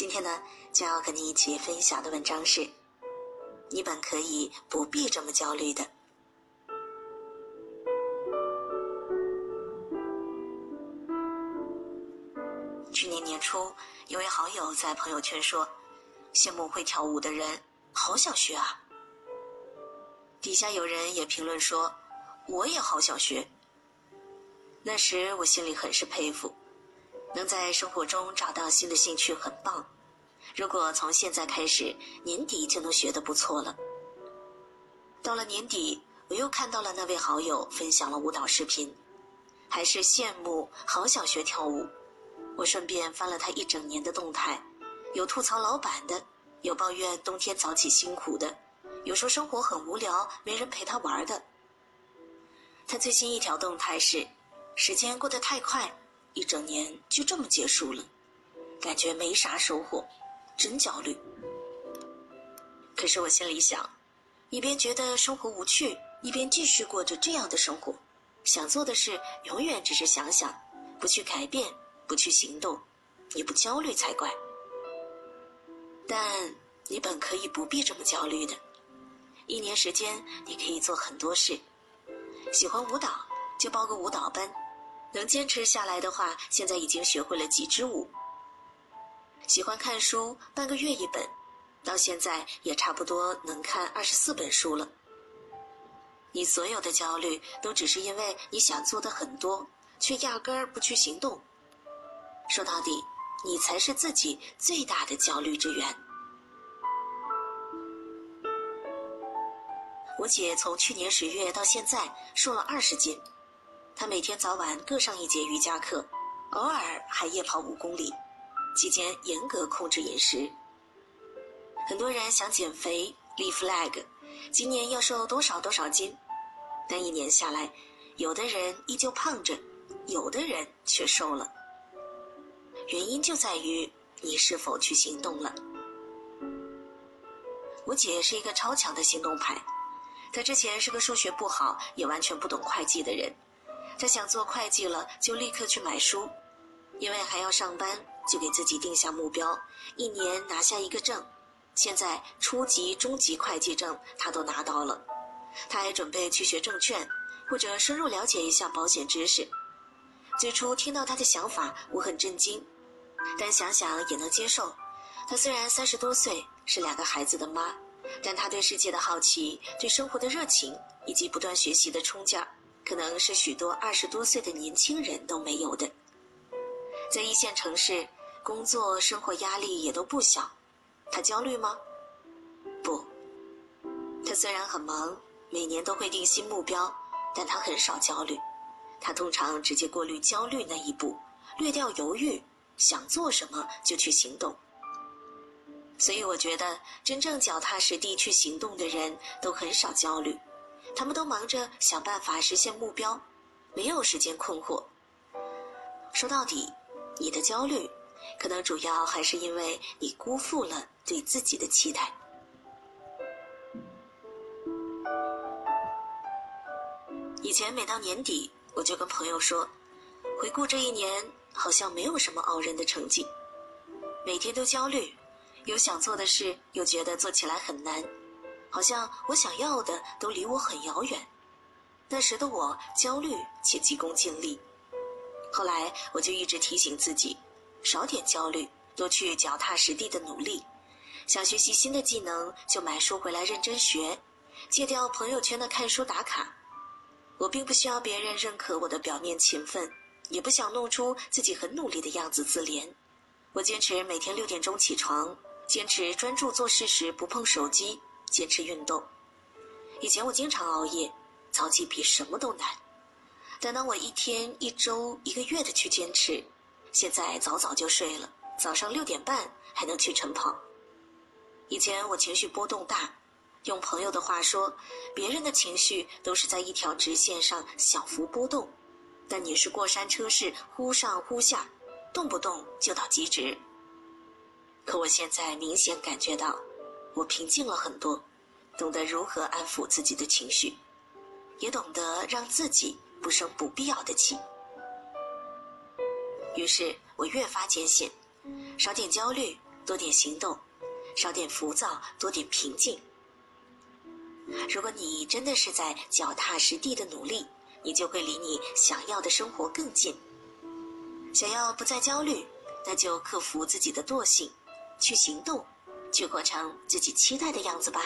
今天呢，将要和你一起分享的文章是：你本可以不必这么焦虑的。去年年初，有位好友在朋友圈说：“羡慕会跳舞的人，好想学啊。”底下有人也评论说：“我也好想学。”那时我心里很是佩服。能在生活中找到新的兴趣很棒，如果从现在开始，年底就能学得不错了。到了年底，我又看到了那位好友分享了舞蹈视频，还是羡慕，好想学跳舞。我顺便翻了他一整年的动态，有吐槽老板的，有抱怨冬天早起辛苦的，有说生活很无聊没人陪他玩的。他最新一条动态是：时间过得太快。一整年就这么结束了，感觉没啥收获，真焦虑。可是我心里想，一边觉得生活无趣，一边继续过着这样的生活。想做的事永远只是想想，不去改变，不去行动，你不焦虑才怪。但你本可以不必这么焦虑的。一年时间，你可以做很多事。喜欢舞蹈，就报个舞蹈班。能坚持下来的话，现在已经学会了几支舞。喜欢看书，半个月一本，到现在也差不多能看二十四本书了。你所有的焦虑，都只是因为你想做的很多，却压根儿不去行动。说到底，你才是自己最大的焦虑之源。我姐从去年十月到现在瘦了二十斤。他每天早晚各上一节瑜伽课，偶尔还夜跑五公里，期间严格控制饮食。很多人想减肥立 flag，今年要瘦多少多少斤，但一年下来，有的人依旧胖着，有的人却瘦了。原因就在于你是否去行动了。我姐是一个超强的行动派，她之前是个数学不好也完全不懂会计的人。他想做会计了，就立刻去买书，因为还要上班，就给自己定下目标，一年拿下一个证。现在初级、中级会计证他都拿到了，他还准备去学证券，或者深入了解一下保险知识。最初听到他的想法，我很震惊，但想想也能接受。他虽然三十多岁，是两个孩子的妈，但他对世界的好奇、对生活的热情以及不断学习的冲劲儿。可能是许多二十多岁的年轻人都没有的。在一线城市工作，生活压力也都不小。他焦虑吗？不。他虽然很忙，每年都会定新目标，但他很少焦虑。他通常直接过滤焦虑那一步，略掉犹豫，想做什么就去行动。所以我觉得，真正脚踏实地去行动的人都很少焦虑。他们都忙着想办法实现目标，没有时间困惑。说到底，你的焦虑，可能主要还是因为你辜负了对自己的期待。以前每到年底，我就跟朋友说，回顾这一年，好像没有什么傲人的成绩，每天都焦虑，有想做的事，又觉得做起来很难。好像我想要的都离我很遥远，那时的我焦虑且急功近利。后来我就一直提醒自己，少点焦虑，多去脚踏实地的努力。想学习新的技能，就买书回来认真学，戒掉朋友圈的看书打卡。我并不需要别人认可我的表面勤奋，也不想弄出自己很努力的样子自怜。我坚持每天六点钟起床，坚持专注做事时不碰手机。坚持运动。以前我经常熬夜，早起比什么都难。但当我一天、一周、一个月的去坚持，现在早早就睡了，早上六点半还能去晨跑。以前我情绪波动大，用朋友的话说，别人的情绪都是在一条直线上小幅波动，但你是过山车式忽上忽下，动不动就到极值。可我现在明显感觉到。我平静了很多，懂得如何安抚自己的情绪，也懂得让自己不生不必要的气。于是我越发坚信，少点焦虑，多点行动；少点浮躁，多点平静。如果你真的是在脚踏实地的努力，你就会离你想要的生活更近。想要不再焦虑，那就克服自己的惰性，去行动，去过成自己期待的样子吧。